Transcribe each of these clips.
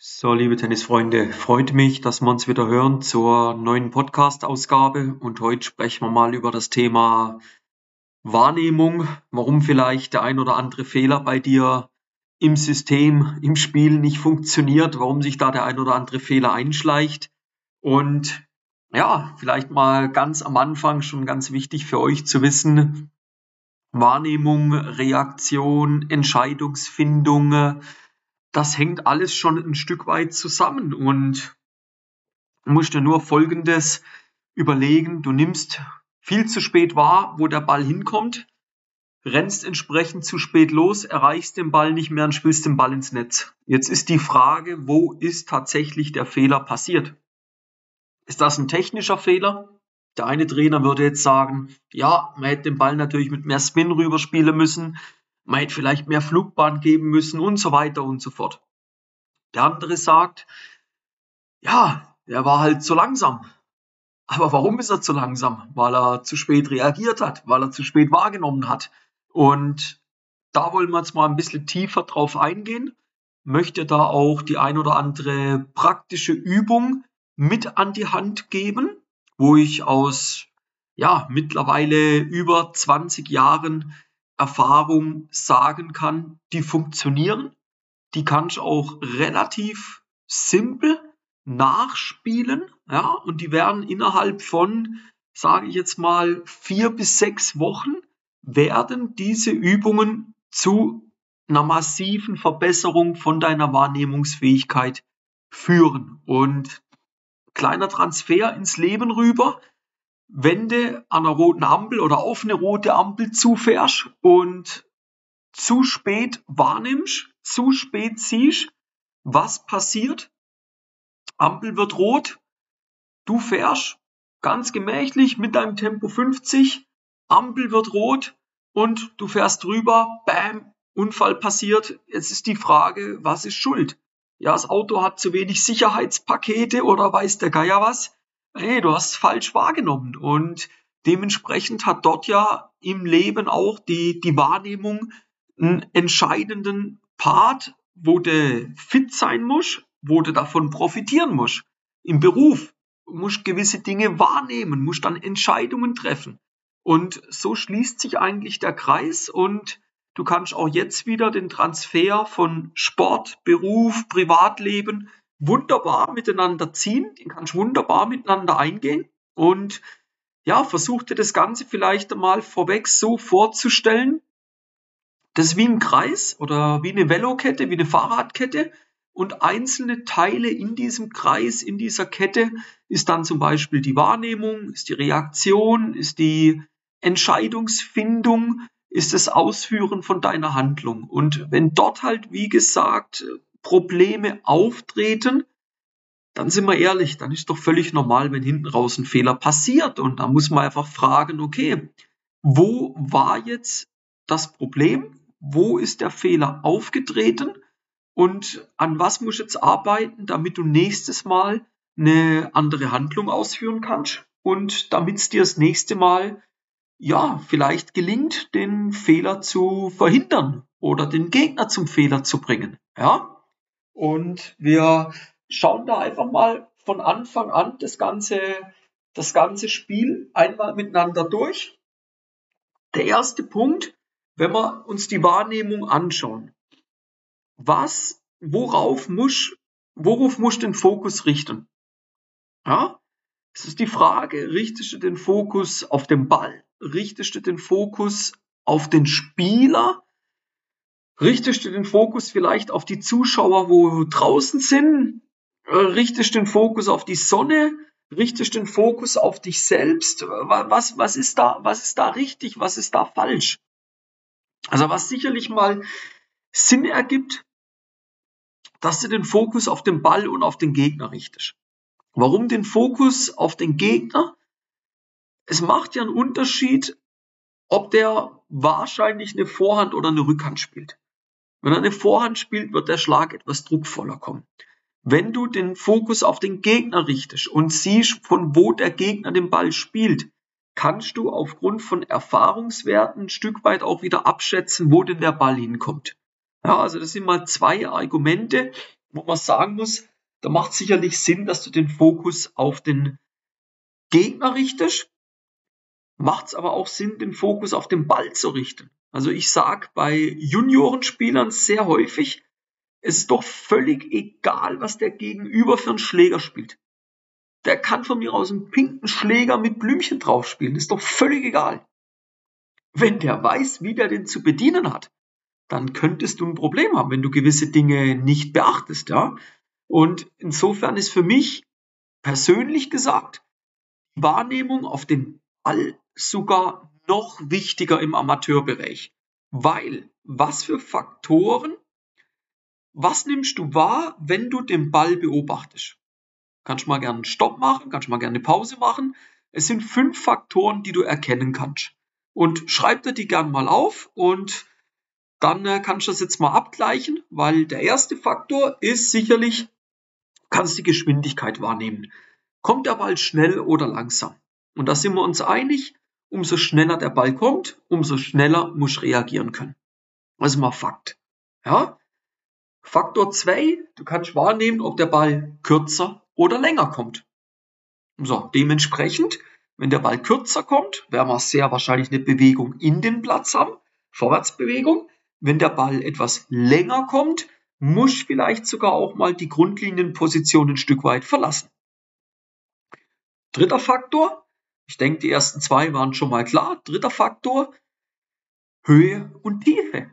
So, liebe Tennisfreunde, freut mich, dass wir uns wieder hören zur neuen Podcast-Ausgabe. Und heute sprechen wir mal über das Thema Wahrnehmung, warum vielleicht der ein oder andere Fehler bei dir im System, im Spiel nicht funktioniert, warum sich da der ein oder andere Fehler einschleicht. Und ja, vielleicht mal ganz am Anfang schon ganz wichtig für euch zu wissen, Wahrnehmung, Reaktion, Entscheidungsfindung, das hängt alles schon ein Stück weit zusammen und musst dir nur Folgendes überlegen. Du nimmst viel zu spät wahr, wo der Ball hinkommt, rennst entsprechend zu spät los, erreichst den Ball nicht mehr und spielst den Ball ins Netz. Jetzt ist die Frage, wo ist tatsächlich der Fehler passiert? Ist das ein technischer Fehler? Der eine Trainer würde jetzt sagen, ja, man hätte den Ball natürlich mit mehr Spin rüberspielen müssen man hätte vielleicht mehr Flugbahn geben müssen und so weiter und so fort. Der andere sagt, ja, er war halt zu langsam. Aber warum ist er zu langsam? Weil er zu spät reagiert hat, weil er zu spät wahrgenommen hat. Und da wollen wir jetzt mal ein bisschen tiefer drauf eingehen. Möchte da auch die ein oder andere praktische Übung mit an die Hand geben, wo ich aus ja, mittlerweile über 20 Jahren Erfahrung sagen kann, die funktionieren. Die kann ich auch relativ simpel nachspielen, ja, und die werden innerhalb von, sage ich jetzt mal, vier bis sechs Wochen werden diese Übungen zu einer massiven Verbesserung von deiner Wahrnehmungsfähigkeit führen. Und kleiner Transfer ins Leben rüber wenn du an einer roten Ampel oder auf eine rote Ampel zufährst und zu spät wahrnimmst, zu spät siehst, was passiert? Ampel wird rot, du fährst ganz gemächlich mit deinem Tempo 50, Ampel wird rot und du fährst drüber, bam, Unfall passiert. Jetzt ist die Frage, was ist schuld? Ja, das Auto hat zu wenig Sicherheitspakete oder weiß der Geier was hey, du hast falsch wahrgenommen. Und dementsprechend hat dort ja im Leben auch die, die Wahrnehmung einen entscheidenden Part, wo du fit sein musst, wo du davon profitieren musst. Im Beruf musst gewisse Dinge wahrnehmen, musst dann Entscheidungen treffen. Und so schließt sich eigentlich der Kreis und du kannst auch jetzt wieder den Transfer von Sport, Beruf, Privatleben wunderbar miteinander ziehen, den kannst wunderbar miteinander eingehen und ja, versuch dir das Ganze vielleicht einmal vorweg so vorzustellen. Das ist wie ein Kreis oder wie eine Velokette, wie eine Fahrradkette und einzelne Teile in diesem Kreis, in dieser Kette ist dann zum Beispiel die Wahrnehmung, ist die Reaktion, ist die Entscheidungsfindung, ist das Ausführen von deiner Handlung. Und wenn dort halt, wie gesagt, Probleme auftreten, dann sind wir ehrlich, dann ist doch völlig normal, wenn hinten raus ein Fehler passiert. Und da muss man einfach fragen, okay, wo war jetzt das Problem? Wo ist der Fehler aufgetreten? Und an was muss ich jetzt arbeiten, damit du nächstes Mal eine andere Handlung ausführen kannst? Und damit es dir das nächste Mal, ja, vielleicht gelingt, den Fehler zu verhindern oder den Gegner zum Fehler zu bringen. Ja? Und wir schauen da einfach mal von Anfang an das ganze, das ganze Spiel einmal miteinander durch. Der erste Punkt, wenn wir uns die Wahrnehmung anschauen. Was, worauf muss, worauf muss den Fokus richten? Ja? Es ist die Frage, richtest du den Fokus auf den Ball? Richtest du den Fokus auf den Spieler? Richtest du den Fokus vielleicht auf die Zuschauer, wo draußen sind? Äh, richtest du den Fokus auf die Sonne? Richtest du den Fokus auf dich selbst? Was, was ist da, was ist da richtig? Was ist da falsch? Also was sicherlich mal Sinn ergibt, dass du den Fokus auf den Ball und auf den Gegner richtest. Warum den Fokus auf den Gegner? Es macht ja einen Unterschied, ob der wahrscheinlich eine Vorhand oder eine Rückhand spielt. Wenn er eine Vorhand spielt, wird der Schlag etwas druckvoller kommen. Wenn du den Fokus auf den Gegner richtest und siehst, von wo der Gegner den Ball spielt, kannst du aufgrund von Erfahrungswerten ein Stück weit auch wieder abschätzen, wo denn der Ball hinkommt. Ja, also das sind mal zwei Argumente, wo man sagen muss, da macht sicherlich Sinn, dass du den Fokus auf den Gegner richtest. Macht es aber auch Sinn, den Fokus auf den Ball zu richten. Also ich sag bei Juniorenspielern sehr häufig, es ist doch völlig egal, was der Gegenüber für einen Schläger spielt. Der kann von mir aus einen pinken Schläger mit Blümchen drauf spielen, ist doch völlig egal. Wenn der weiß, wie der den zu bedienen hat, dann könntest du ein Problem haben, wenn du gewisse Dinge nicht beachtest, ja. Und insofern ist für mich persönlich gesagt, Wahrnehmung auf den Ball sogar noch wichtiger im Amateurbereich. Weil, was für Faktoren, was nimmst du wahr, wenn du den Ball beobachtest? Kannst du mal gerne einen Stopp machen, kannst du mal gerne eine Pause machen. Es sind fünf Faktoren, die du erkennen kannst. Und schreib dir die gerne mal auf und dann äh, kannst du das jetzt mal abgleichen, weil der erste Faktor ist sicherlich, kannst die Geschwindigkeit wahrnehmen. Kommt der Ball schnell oder langsam? Und da sind wir uns einig, umso schneller der Ball kommt, umso schneller muss reagieren können. Das ist mal Fakt. Ja? Faktor 2, du kannst wahrnehmen, ob der Ball kürzer oder länger kommt. So, dementsprechend, wenn der Ball kürzer kommt, werden wir sehr wahrscheinlich eine Bewegung in den Platz haben, Vorwärtsbewegung. Wenn der Ball etwas länger kommt, muss vielleicht sogar auch mal die Grundlinienposition ein Stück weit verlassen. Dritter Faktor, ich denke, die ersten zwei waren schon mal klar. Dritter Faktor, Höhe und Tiefe.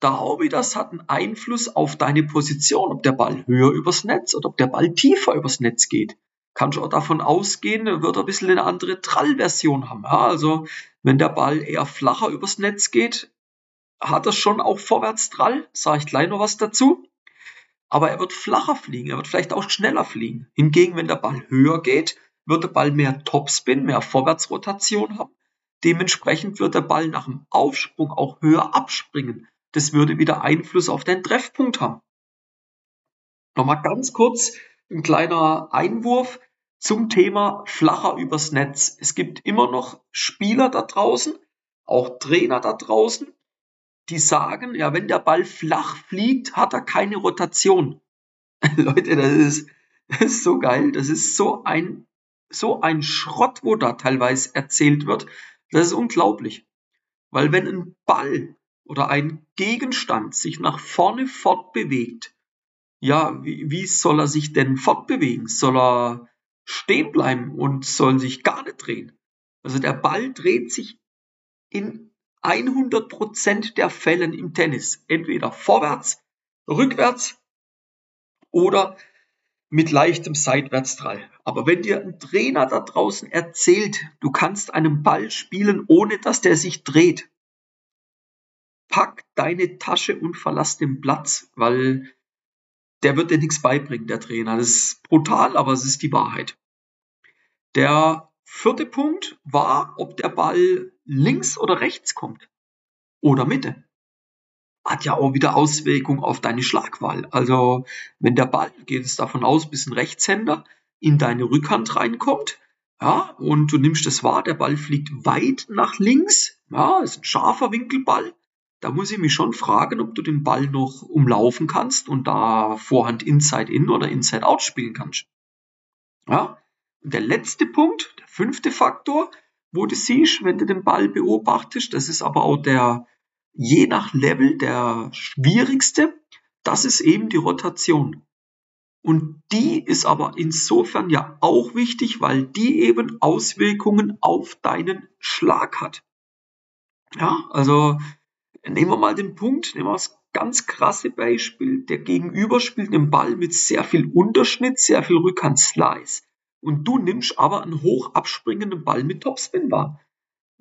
Da auch wieder, das hat einen Einfluss auf deine Position, ob der Ball höher übers Netz oder ob der Ball tiefer übers Netz geht. Kannst du auch davon ausgehen, wird er ein bisschen eine andere Trallversion haben. Ja, also, wenn der Ball eher flacher übers Netz geht, hat er schon auch Vorwärtstrall, sage ich gleich noch was dazu. Aber er wird flacher fliegen, er wird vielleicht auch schneller fliegen. Hingegen, wenn der Ball höher geht, wird der Ball mehr Topspin, mehr Vorwärtsrotation haben. Dementsprechend wird der Ball nach dem Aufsprung auch höher abspringen. Das würde wieder Einfluss auf den Treffpunkt haben. Nochmal ganz kurz ein kleiner Einwurf zum Thema flacher übers Netz. Es gibt immer noch Spieler da draußen, auch Trainer da draußen, die sagen, ja, wenn der Ball flach fliegt, hat er keine Rotation. Leute, das ist, das ist so geil. Das ist so ein so ein Schrott, wo da teilweise erzählt wird. Das ist unglaublich. Weil wenn ein Ball oder ein Gegenstand sich nach vorne fortbewegt, ja, wie, wie soll er sich denn fortbewegen? Soll er stehen bleiben und soll sich gar nicht drehen? Also der Ball dreht sich in 100% der Fällen im Tennis entweder vorwärts, rückwärts oder mit leichtem Seitwärtstrall. Aber wenn dir ein Trainer da draußen erzählt, du kannst einen Ball spielen, ohne dass der sich dreht, pack deine Tasche und verlass den Platz, weil der wird dir nichts beibringen, der Trainer. Das ist brutal, aber es ist die Wahrheit. Der vierte Punkt war, ob der Ball links oder rechts kommt oder Mitte hat ja auch wieder Auswirkungen auf deine Schlagwahl. Also wenn der Ball, geht es davon aus, bis ein Rechtshänder in deine Rückhand reinkommt, ja, und du nimmst es wahr, der Ball fliegt weit nach links, ja, ist ein scharfer Winkelball, da muss ich mich schon fragen, ob du den Ball noch umlaufen kannst und da Vorhand Inside In oder Inside Out spielen kannst. Ja, und der letzte Punkt, der fünfte Faktor, wo du siehst, wenn du den Ball beobachtest, das ist aber auch der, je nach Level der schwierigste, das ist eben die Rotation. Und die ist aber insofern ja auch wichtig, weil die eben Auswirkungen auf deinen Schlag hat. Ja, also nehmen wir mal den Punkt, nehmen wir das ganz krasse Beispiel. Der Gegenüber spielt den Ball mit sehr viel Unterschnitt, sehr viel Rückhand-Slice. Und du nimmst aber einen hoch abspringenden Ball mit Topspin wahr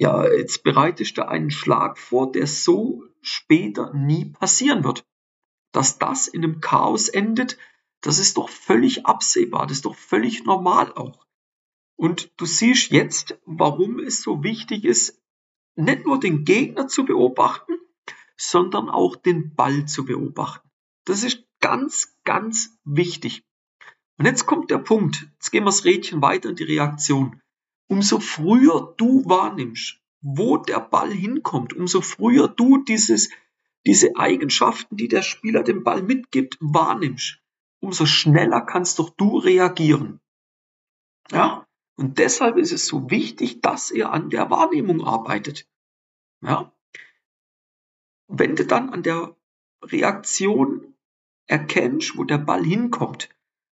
ja, jetzt bereitest du einen Schlag vor, der so später nie passieren wird. Dass das in einem Chaos endet, das ist doch völlig absehbar, das ist doch völlig normal auch. Und du siehst jetzt, warum es so wichtig ist, nicht nur den Gegner zu beobachten, sondern auch den Ball zu beobachten. Das ist ganz, ganz wichtig. Und jetzt kommt der Punkt, jetzt gehen wir das Rädchen weiter in die Reaktion umso früher du wahrnimmst, wo der Ball hinkommt, umso früher du dieses, diese Eigenschaften, die der Spieler dem Ball mitgibt, wahrnimmst, umso schneller kannst doch du reagieren. Ja, und deshalb ist es so wichtig, dass ihr an der Wahrnehmung arbeitet. Ja, wenn du dann an der Reaktion erkennst, wo der Ball hinkommt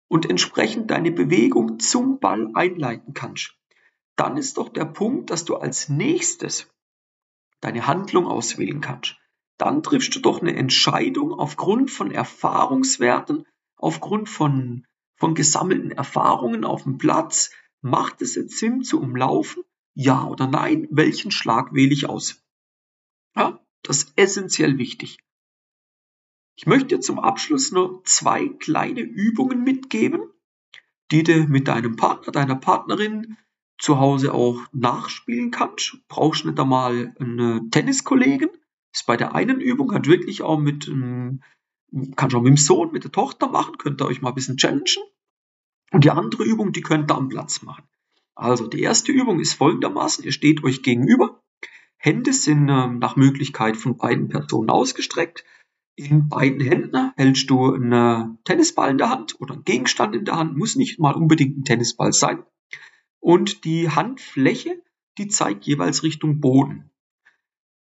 und entsprechend deine Bewegung zum Ball einleiten kannst, dann ist doch der Punkt, dass du als nächstes deine Handlung auswählen kannst. Dann triffst du doch eine Entscheidung aufgrund von Erfahrungswerten, aufgrund von, von gesammelten Erfahrungen auf dem Platz. Macht es jetzt Sinn zu umlaufen? Ja oder nein? Welchen Schlag wähle ich aus? Ja, das ist essentiell wichtig. Ich möchte dir zum Abschluss noch zwei kleine Übungen mitgeben, die du mit deinem Partner, deiner Partnerin zu Hause auch nachspielen kannst. Brauchst nicht einmal einen Tenniskollegen. Ist bei der einen Übung hat wirklich auch mit, ähm, kannst auch mit dem Sohn, mit der Tochter machen, könnt ihr euch mal ein bisschen challengen. Und die andere Übung, die könnt ihr am Platz machen. Also die erste Übung ist folgendermaßen, ihr steht euch gegenüber, Hände sind ähm, nach Möglichkeit von beiden Personen ausgestreckt. In beiden Händen hältst du einen Tennisball in der Hand oder einen Gegenstand in der Hand, muss nicht mal unbedingt ein Tennisball sein. Und die Handfläche, die zeigt jeweils Richtung Boden.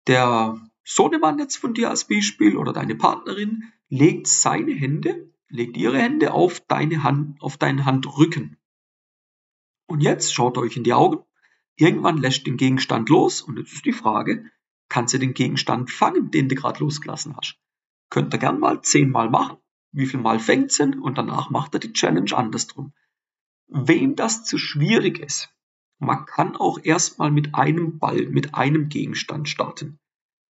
Der Sohnemann jetzt von dir als Beispiel oder deine Partnerin legt seine Hände, legt ihre Hände auf deine Hand, auf deinen Handrücken. Und jetzt schaut euch in die Augen. Irgendwann lässt den Gegenstand los und jetzt ist die Frage, kannst du den Gegenstand fangen, den du gerade losgelassen hast? Könnt ihr gern mal zehnmal machen. Wie viel Mal fängt's ihn und danach macht er die Challenge andersrum. Wem das zu schwierig ist, man kann auch erstmal mit einem Ball, mit einem Gegenstand starten.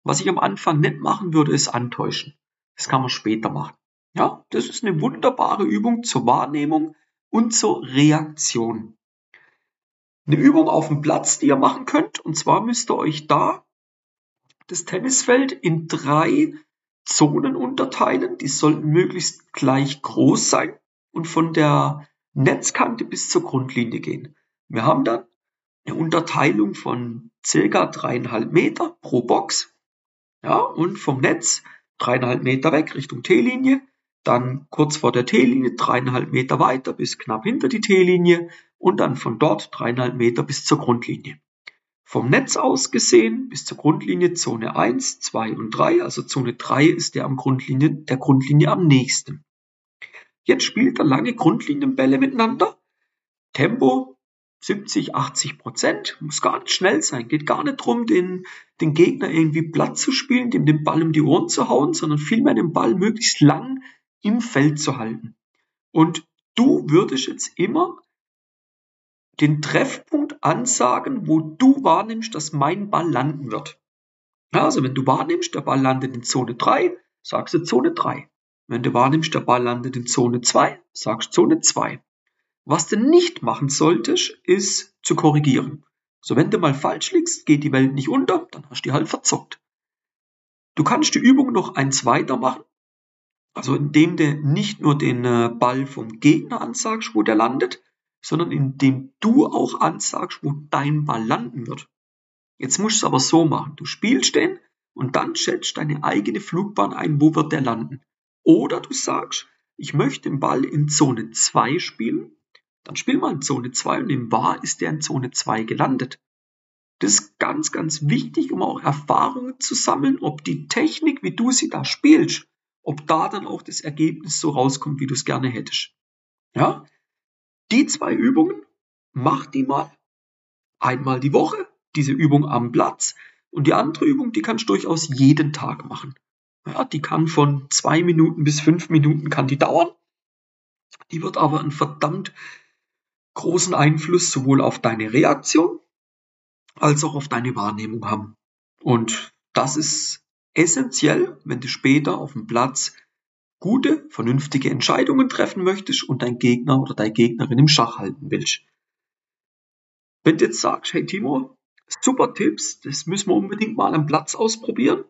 Was ich am Anfang nicht machen würde, ist antäuschen. Das kann man später machen. Ja, das ist eine wunderbare Übung zur Wahrnehmung und zur Reaktion. Eine Übung auf dem Platz, die ihr machen könnt. Und zwar müsst ihr euch da das Tennisfeld in drei Zonen unterteilen. Die sollten möglichst gleich groß sein und von der Netzkante bis zur Grundlinie gehen. Wir haben dann eine Unterteilung von circa dreieinhalb Meter pro Box. Ja, und vom Netz dreieinhalb Meter weg Richtung T-Linie, dann kurz vor der T-Linie dreieinhalb Meter weiter bis knapp hinter die T-Linie und dann von dort dreieinhalb Meter bis zur Grundlinie. Vom Netz aus gesehen bis zur Grundlinie Zone 1, 2 und 3. Also Zone 3 ist der am Grundlinie, der Grundlinie am nächsten. Jetzt spielt er lange Grundlinienbälle miteinander. Tempo 70, 80 Prozent. Muss gar nicht schnell sein. Geht gar nicht drum, den, den Gegner irgendwie platt zu spielen, dem den Ball um die Ohren zu hauen, sondern vielmehr den Ball möglichst lang im Feld zu halten. Und du würdest jetzt immer den Treffpunkt ansagen, wo du wahrnimmst, dass mein Ball landen wird. Also wenn du wahrnimmst, der Ball landet in Zone 3, sagst du Zone 3. Wenn du wahrnimmst, der Ball landet in Zone 2, sagst Zone 2. Was du nicht machen solltest, ist zu korrigieren. So, wenn du mal falsch liegst, geht die Welt nicht unter, dann hast du die halt verzockt. Du kannst die Übung noch eins weiter machen. Also indem du nicht nur den äh, Ball vom Gegner ansagst, wo der landet, sondern indem du auch ansagst, wo dein Ball landen wird. Jetzt musst du es aber so machen. Du spielst den und dann schätzt deine eigene Flugbahn ein, wo wird der landen. Oder du sagst, ich möchte den Ball in Zone 2 spielen, dann spiel mal in Zone 2 und im Wahr ist der in Zone 2 gelandet. Das ist ganz, ganz wichtig, um auch Erfahrungen zu sammeln, ob die Technik, wie du sie da spielst, ob da dann auch das Ergebnis so rauskommt, wie du es gerne hättest. Ja, die zwei Übungen, mach die mal einmal die Woche, diese Übung am Platz. Und die andere Übung, die kannst du durchaus jeden Tag machen. Ja, die kann von zwei Minuten bis fünf Minuten kann die dauern. Die wird aber einen verdammt großen Einfluss sowohl auf deine Reaktion als auch auf deine Wahrnehmung haben. Und das ist essentiell, wenn du später auf dem Platz gute, vernünftige Entscheidungen treffen möchtest und dein Gegner oder deine Gegnerin im Schach halten willst. Wenn du jetzt sagst, hey Timo, super Tipps, das müssen wir unbedingt mal am Platz ausprobieren,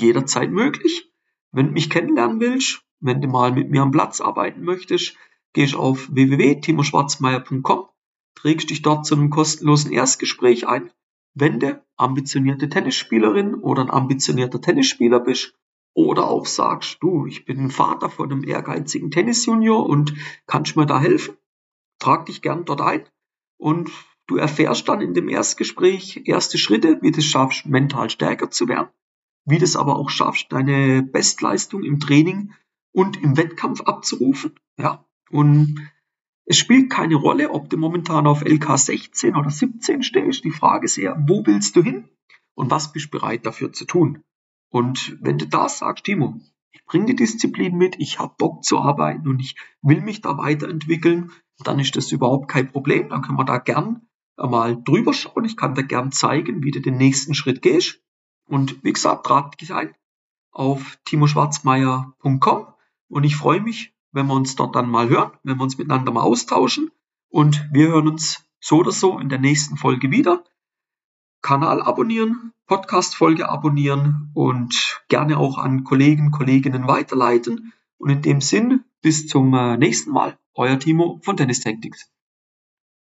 jederzeit möglich. Wenn du mich kennenlernen willst, wenn du mal mit mir am Platz arbeiten möchtest, gehst auf www.timoschwarzmeier.com, trägst dich dort zu einem kostenlosen Erstgespräch ein. Wenn du ambitionierte Tennisspielerin oder ein ambitionierter Tennisspieler bist oder auch sagst, du, ich bin ein Vater von einem ehrgeizigen Tennisjunior und kannst mir da helfen? Trag dich gern dort ein und du erfährst dann in dem Erstgespräch erste Schritte, wie du es schaffst, mental stärker zu werden, wie du es aber auch schaffst, deine Bestleistung im Training und im Wettkampf abzurufen. Ja, und es spielt keine Rolle, ob du momentan auf LK 16 oder 17 stehst. Die Frage ist eher, wo willst du hin und was bist du bereit dafür zu tun? Und wenn du da sagst, Timo, ich bringe die Disziplin mit, ich habe Bock zu arbeiten und ich will mich da weiterentwickeln, dann ist das überhaupt kein Problem. Dann können wir da gern mal drüber schauen. Ich kann da gern zeigen, wie du den nächsten Schritt gehst. Und wie gesagt, trag dich ein auf timoschwarzmeier.com und ich freue mich, wenn wir uns dort dann mal hören, wenn wir uns miteinander mal austauschen und wir hören uns so oder so in der nächsten Folge wieder. Kanal abonnieren, Podcast-Folge abonnieren und gerne auch an Kollegen, Kolleginnen weiterleiten. Und in dem Sinn, bis zum äh, nächsten Mal. Euer Timo von Tennis Tactics.